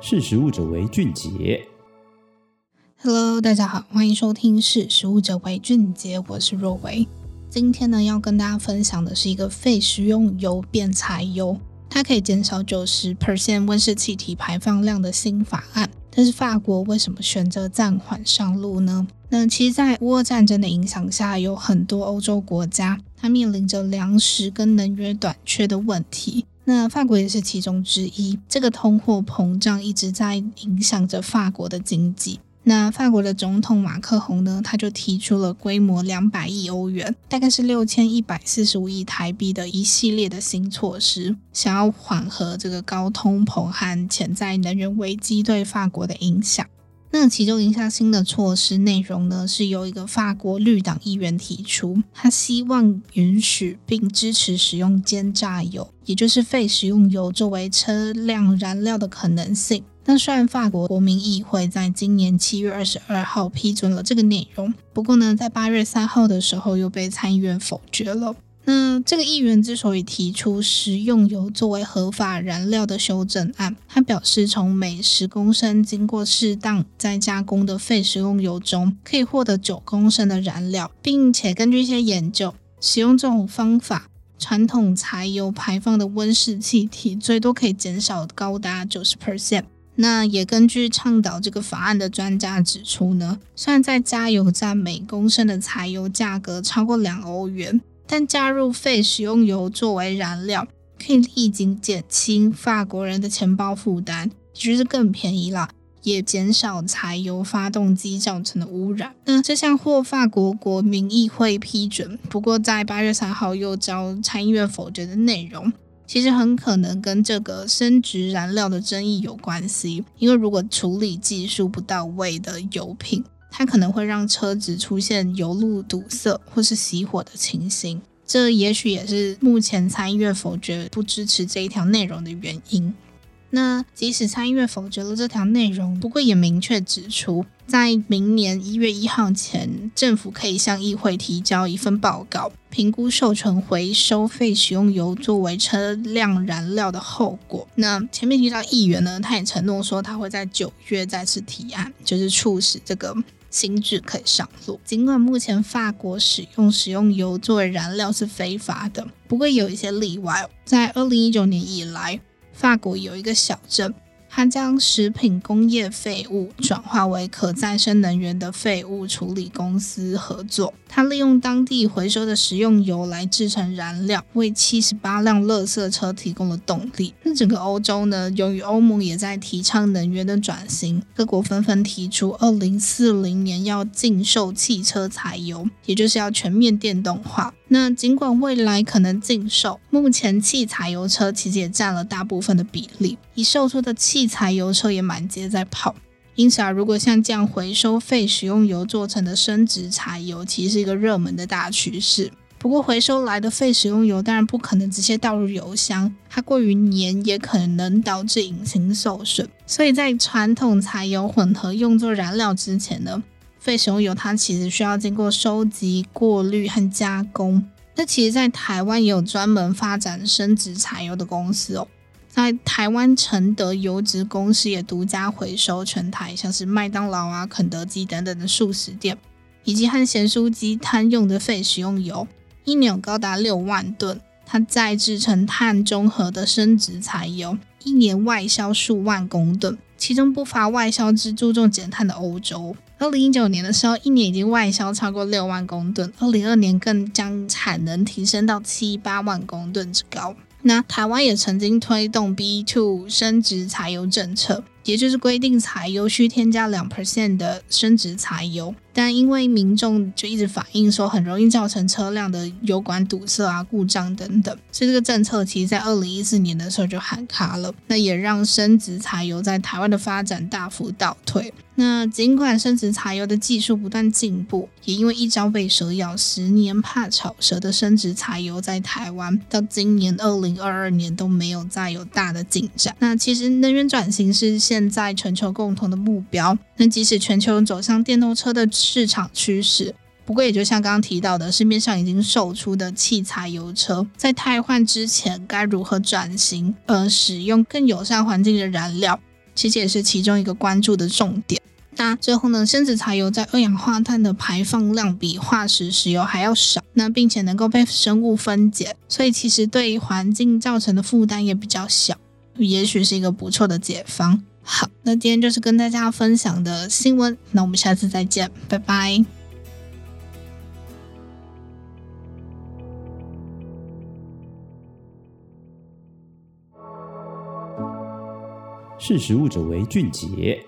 识食物者为俊杰。Hello，大家好，欢迎收听《识食物者为俊杰》，我是若维。今天呢，要跟大家分享的是一个废食用油变柴油，它可以减少九十 percent 温室气体排放量的新法案。但是法国为什么选择暂缓上路呢？那其实，在乌俄战争的影响下，有很多欧洲国家它面临着粮食跟能源短缺的问题。那法国也是其中之一。这个通货膨胀一直在影响着法国的经济。那法国的总统马克宏呢，他就提出了规模两百亿欧元，大概是六千一百四十五亿台币的一系列的新措施，想要缓和这个高通膨和潜在能源危机对法国的影响。那其中一项新的措施内容呢，是由一个法国绿党议员提出，他希望允许并支持使用煎炸油，也就是废食用油作为车辆燃料的可能性。那虽然法国国民议会在今年七月二十二号批准了这个内容，不过呢，在八月三号的时候又被参议院否决了。那这个议员之所以提出食用油作为合法燃料的修正案，他表示，从每十公升经过适当再加工的废食用油中，可以获得九公升的燃料，并且根据一些研究，使用这种方法，传统柴油排放的温室气体最多可以减少高达九十 percent。那也根据倡导这个法案的专家指出呢，虽然在加油站每公升的柴油价格超过两欧元。但加入废食用油作为燃料，可以立即减轻法国人的钱包负担，就是更便宜了，也减少柴油发动机造成的污染。那这项获法国国民议会批准，不过在八月三号又遭参议院否决的内容，其实很可能跟这个生质燃料的争议有关系。因为如果处理技术不到位的油品，它可能会让车子出现油路堵塞或是熄火的情形，这也许也是目前参议院否决不支持这一条内容的原因。那即使参议院否决了这条内容，不过也明确指出，在明年一月一号前，政府可以向议会提交一份报告，评估授权回收废食用油作为车辆燃料的后果。那前面提到议员呢，他也承诺说他会在九月再次提案，就是促使这个。新制可以上路。尽管目前法国使用食用油作为燃料是非法的，不过有一些例外。在二零一九年以来，法国有一个小镇。它将食品工业废物转化为可再生能源的废物处理公司合作，它利用当地回收的食用油来制成燃料，为七十八辆垃圾车提供了动力。那整个欧洲呢，由于欧盟也在提倡能源的转型，各国纷纷提出二零四零年要禁售汽车柴油，也就是要全面电动化。那尽管未来可能禁售，目前汽柴油车其实也占了大部分的比例，已售出的汽柴油车也满街在跑。因此啊，如果像这样回收废食用油做成的生质柴油，其实是一个热门的大趋势。不过回收来的废食用油当然不可能直接倒入油箱，它过于黏也可能导致引擎受损。所以在传统柴油混合用作燃料之前呢，废食用油它其实需要经过收集、过滤和加工。那其实，在台湾也有专门发展生质柴油的公司哦。在台湾承德油脂公司也独家回收全台像是麦当劳啊、肯德基等等的速食店，以及和咸酥鸡摊用的废食用油，一年有高达六万吨。它再制成碳中和的生质柴油，一年外销数万公吨，其中不乏外销之注重减碳的欧洲。二零一九年的时候，一年已经外销超过六万公吨，二零二年更将产能提升到七八万公吨之高。那台湾也曾经推动 B two 升值柴油政策，也就是规定柴油需添加两 percent 的升值柴油。但因为民众就一直反映说很容易造成车辆的油管堵塞啊、故障等等，所以这个政策其实在二零一四年的时候就喊卡了。那也让升值柴油在台湾的发展大幅倒退。那尽管升值柴油的技术不断进步，也因为一朝被蛇咬，十年怕草蛇的升值柴油在台湾到今年二零二二年都没有再有大的进展。那其实能源转型是现现在全球共同的目标。那即使全球走向电动车的市场趋势，不过也就像刚刚提到的，市面上已经售出的汽柴油车，在汰换之前该如何转型，呃，使用更友善环境的燃料，其实也是其中一个关注的重点。那最后呢，生质柴油在二氧化碳的排放量比化石石油还要少，那并且能够被生物分解，所以其实对环境造成的负担也比较小，也许是一个不错的解方。好，那今天就是跟大家分享的新闻，那我们下次再见，拜拜。识时务者为俊杰。